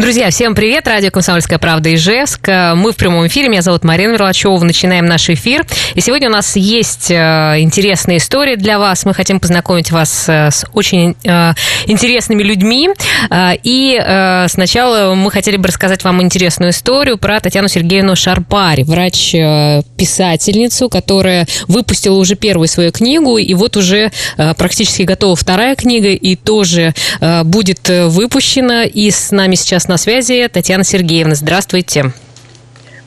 Друзья, всем привет! Радио «Комсомольская правда» Ижевск. Мы в прямом эфире. Меня зовут Марина Мерлачева. Начинаем наш эфир. И сегодня у нас есть э, интересная история для вас. Мы хотим познакомить вас э, с очень э, интересными людьми. И сначала мы хотели бы рассказать вам интересную историю про Татьяну Сергеевну Шарпари, врач-писательницу, которая выпустила уже первую свою книгу. И вот уже практически готова вторая книга. И тоже будет выпущена. И с нами сейчас на связи Татьяна Сергеевна. Здравствуйте.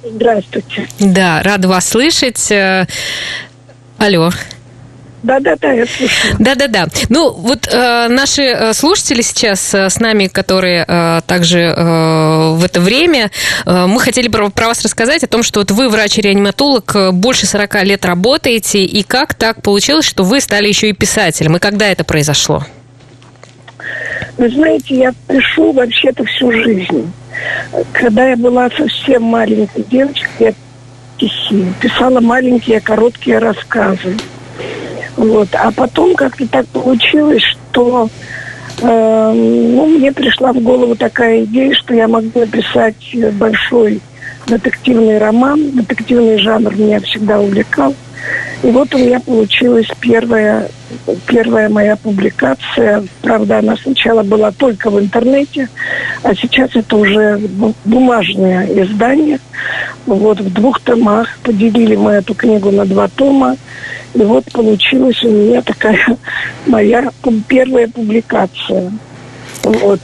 Здравствуйте. Да, рада вас слышать. Э, алло. Да-да-да, я слушаю. Да-да-да. Ну, вот э, наши э, слушатели сейчас э, с нами, которые э, также э, в это время, э, мы хотели про, про вас рассказать о том, что вот вы врач-реаниматолог, э, больше 40 лет работаете, и как так получилось, что вы стали еще и писателем, и когда это произошло? Вы знаете, я пишу вообще-то всю жизнь. Когда я была совсем маленькой девочкой, я стихи, писала маленькие короткие рассказы. Вот. А потом как-то так получилось, что э, ну, мне пришла в голову такая идея, что я могу написать большой детективный роман. Детективный жанр меня всегда увлекал. И вот у меня получилась первая, первая моя публикация. Правда, она сначала была только в интернете, а сейчас это уже бумажное издание. Вот в двух томах поделили мы эту книгу на два тома. И вот получилась у меня такая моя первая публикация. Вот.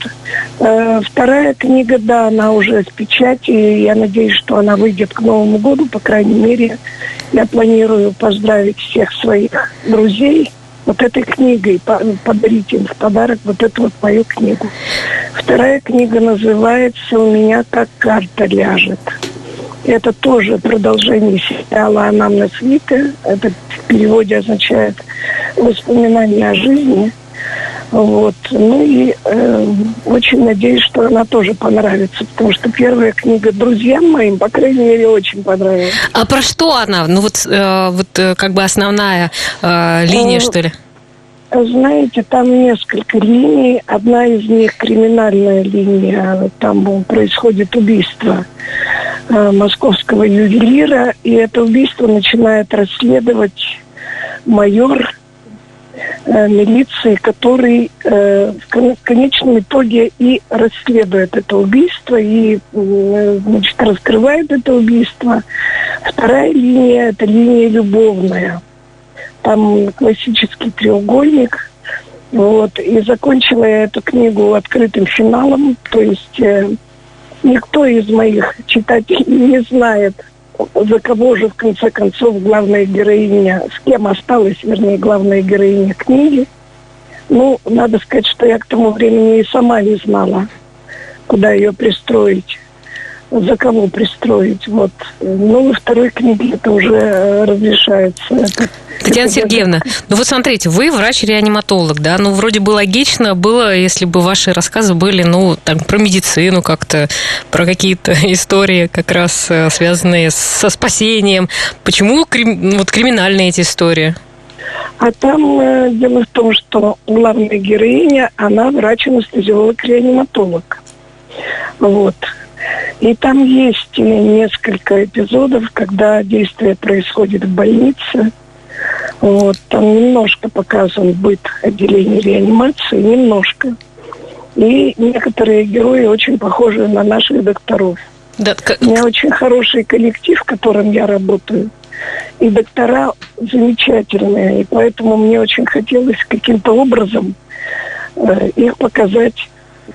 Э, вторая книга, да, она уже в печати. Я надеюсь, что она выйдет к Новому году. По крайней мере, я планирую поздравить всех своих друзей вот этой книгой, подарить им в подарок вот эту вот мою книгу. Вторая книга называется «У меня как карта ляжет». Это тоже продолжение сериала «Анамнез Вита». Это в переводе означает «Воспоминания о жизни». Вот. Ну и э, очень надеюсь, что она тоже понравится, потому что первая книга друзьям моим, по крайней мере, очень понравилась. А про что она? Ну вот, э, вот э, как бы основная э, линия, э, что ли? Знаете, там несколько линий. Одна из них криминальная линия. Там происходит убийство э, московского ювелира. И это убийство начинает расследовать майор э, милиции, который э, в конечном итоге и расследует это убийство, и э, значит, раскрывает это убийство. Вторая линия – это линия любовная. Там классический треугольник. Вот. И закончила я эту книгу открытым финалом. То есть э, никто из моих читателей не знает, за кого же в конце концов главная героиня, с кем осталась, вернее, главная героиня книги. Ну, надо сказать, что я к тому времени и сама не знала, куда ее пристроить, за кого пристроить. Вот. Ну, во второй книге это уже э, разрешается. Это Татьяна Сергеевна, ну вот смотрите, вы врач-реаниматолог, да, ну вроде бы логично было, если бы ваши рассказы были, ну, там, про медицину как-то, про какие-то истории как раз э, связанные со спасением. Почему крим... вот криминальные эти истории? А там э, дело в том, что главная героиня, она врач-анестезиолог-реаниматолог. Вот. И там есть несколько эпизодов, когда действие происходит в больнице – вот, там немножко показан быт отделения реанимации, немножко. И некоторые герои очень похожи на наших докторов. Да, У меня очень хороший коллектив, в котором я работаю. И доктора замечательные. И поэтому мне очень хотелось каким-то образом э, их показать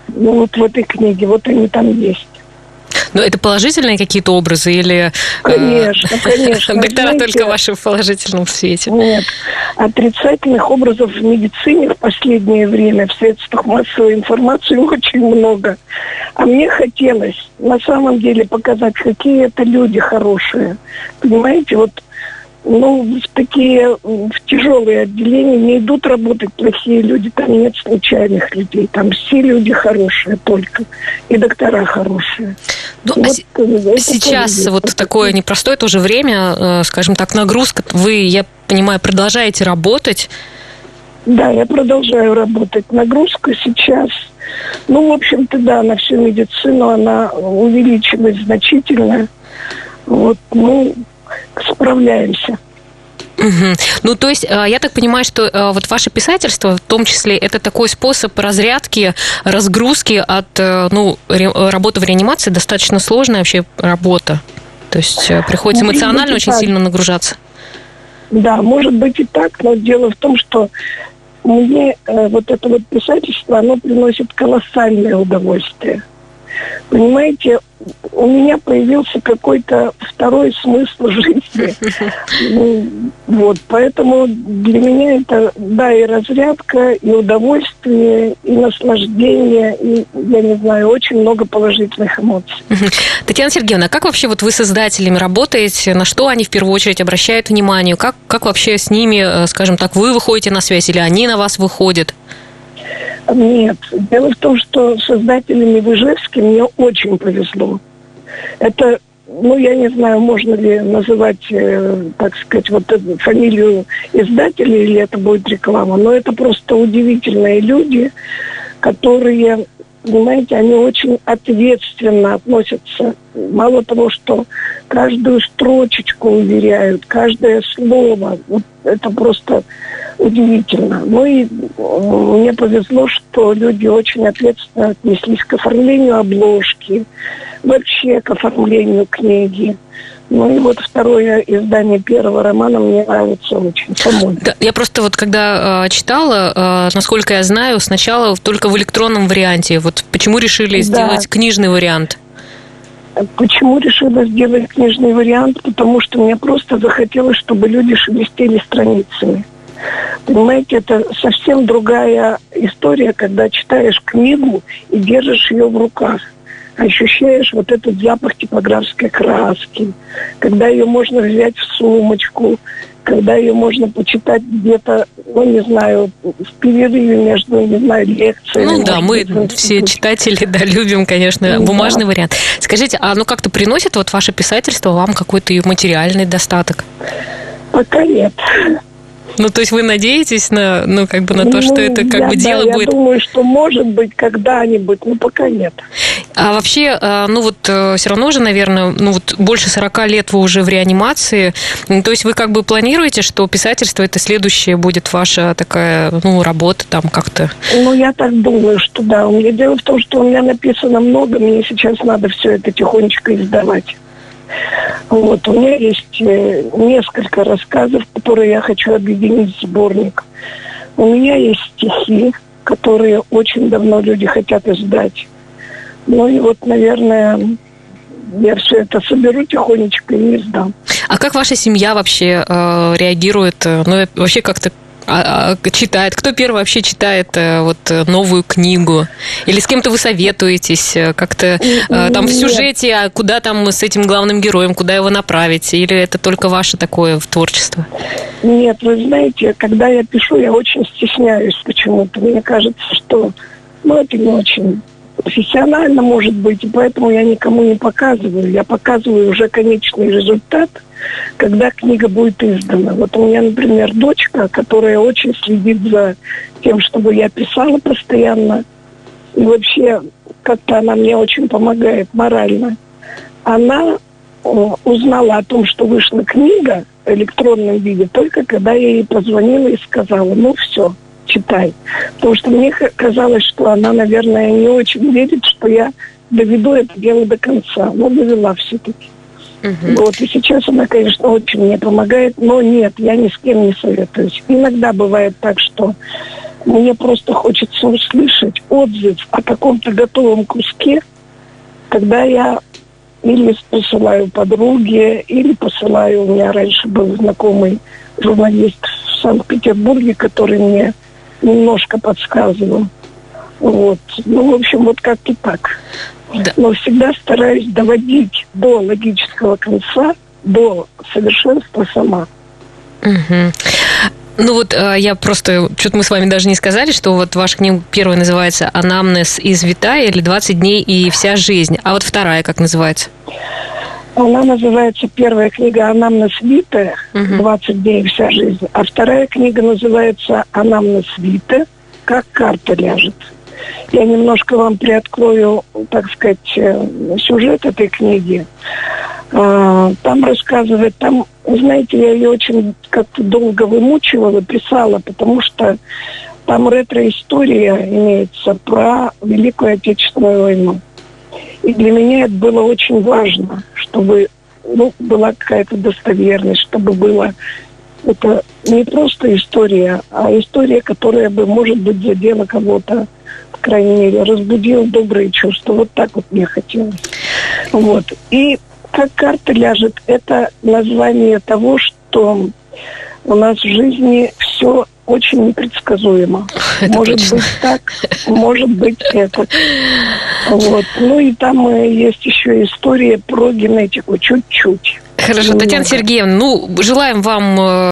ну, вот в этой книге. Вот они там есть. Но это положительные какие-то образы или... Э, конечно, конечно. Доктора Знаете, только ваши в положительном свете? Нет. Отрицательных образов в медицине в последнее время в средствах массовой информации очень много. А мне хотелось на самом деле показать, какие это люди хорошие. Понимаете, вот ну, в такие в тяжелые отделения не идут работать плохие люди, там нет случайных людей, там все люди хорошие только, и доктора хорошие. Ну, вот, а сейчас вот такое непростое тоже время, э, скажем так, нагрузка. Вы, я понимаю, продолжаете работать. Да, я продолжаю работать. Нагрузка сейчас, ну, в общем-то, да, на всю медицину она увеличилась значительно. Вот, ну, справляемся. Угу. Ну, то есть, э, я так понимаю, что э, вот ваше писательство, в том числе, это такой способ разрядки, разгрузки от, э, ну, работы в реанимации, достаточно сложная вообще работа. То есть, приходится эмоционально очень сильно нагружаться. Да, может быть и так, но дело в том, что мне вот это вот писательство, оно приносит колоссальное удовольствие. Понимаете, у меня появился какой-то второй смысл жизни. Ну, вот, поэтому для меня это, да, и разрядка, и удовольствие, и наслаждение, и, я не знаю, очень много положительных эмоций. Татьяна Сергеевна, как вообще вот вы с издателями работаете? На что они в первую очередь обращают внимание? Как, как вообще с ними, э, скажем так, вы выходите на связь или они на вас выходят? Нет. Дело в том, что создателями в Ижевске мне очень повезло. Это, ну, я не знаю, можно ли называть, э, так сказать, вот эту фамилию издателя, или это будет реклама, но это просто удивительные люди, которые понимаете, они очень ответственно относятся. Мало того, что каждую строчечку уверяют, каждое слово. Вот это просто удивительно. Ну и мне повезло, что люди очень ответственно отнеслись к оформлению обложки, вообще к оформлению книги. Ну и вот второе издание первого романа мне нравится очень. Да, я просто вот когда э, читала, э, насколько я знаю, сначала только в электронном варианте. Вот почему решили да. сделать книжный вариант? Почему решила сделать книжный вариант? Потому что мне просто захотелось, чтобы люди шелестели страницами. Понимаете, это совсем другая история, когда читаешь книгу и держишь ее в руках ощущаешь вот этот запах типографской краски, когда ее можно взять в сумочку, когда ее можно почитать где-то, ну, не знаю, в перерыве между, не знаю, лекциями. Ну да, мы все читатели, да, любим, конечно, ну, бумажный да. вариант. Скажите, а ну как-то приносит вот ваше писательство вам какой-то материальный достаток? Пока нет. Ну, то есть вы надеетесь на, ну, как бы на то, ну, что это как я, бы дело да, будет... Я думаю, что может быть когда-нибудь, но пока нет. А вообще, э, ну вот э, все равно же, наверное, ну вот больше 40 лет вы уже в реанимации. То есть вы как бы планируете, что писательство это следующая будет ваша такая, ну, работа там как-то? Ну, я так думаю, что да. У меня дело в том, что у меня написано много, мне сейчас надо все это тихонечко издавать. Вот, у меня есть э, несколько рассказов, которые я хочу объединить в сборник. У меня есть стихи, которые очень давно люди хотят издать. Ну и вот, наверное, я все это соберу тихонечко и издам. А как ваша семья вообще э, реагирует? Ну, вообще как-то а, а, читает? Кто первый вообще читает э, вот э, новую книгу? Или с кем-то вы советуетесь? Э, как-то там в сюжете, а куда там с этим главным героем, куда его направить? Или это только ваше такое в творчество? Нет, вы знаете, когда я пишу, я очень стесняюсь почему-то. Мне кажется, что ну, это не очень профессионально, может быть, и поэтому я никому не показываю. Я показываю уже конечный результат, когда книга будет издана. Вот у меня, например, дочка, которая очень следит за тем, чтобы я писала постоянно, и вообще как-то она мне очень помогает морально. Она узнала о том, что вышла книга в электронном виде, только когда я ей позвонила и сказала, ну все, читай. Потому что мне казалось, что она, наверное, не очень верит, что я доведу это дело до конца. Но довела все-таки. Угу. Вот, и сейчас она, конечно, очень мне помогает, но нет, я ни с кем не советуюсь. Иногда бывает так, что мне просто хочется услышать отзыв о каком-то готовом куске, когда я или посылаю подруге, или посылаю, у меня раньше был знакомый журналист в Санкт-Петербурге, который мне немножко подсказывал. Вот. Ну, в общем, вот как-то так. Да. Но всегда стараюсь доводить до логического конца, до совершенства сама. Угу. Ну вот э, я просто, что-то мы с вами даже не сказали, что вот ваша книга первая называется «Анамнез из Витая» или «20 дней и вся жизнь». А вот вторая как называется? Она называется первая книга «Анамнез Витая», «20 дней и вся жизнь». А вторая книга называется «Анамнез Витая», «Как карта ляжет». Я немножко вам приоткрою, так сказать, э, сюжет этой книги. А, там рассказывает, там, знаете, я ее очень как-то долго вымучивала, писала, потому что там ретро-история имеется про Великую Отечественную войну. И для меня это было очень важно, чтобы ну, была какая-то достоверность, чтобы было это не просто история, а история, которая бы, может быть, задела кого-то, по крайней мере, разбудила добрые чувства. Вот так вот мне хотелось. Вот. И как карта ляжет, это название того, что у нас в жизни все очень непредсказуемо. Это может точно. быть так, может быть это. Вот. Ну и там э, есть еще история про генетику чуть-чуть. Хорошо. Татьяна Сергеевна, ну, желаем вам э,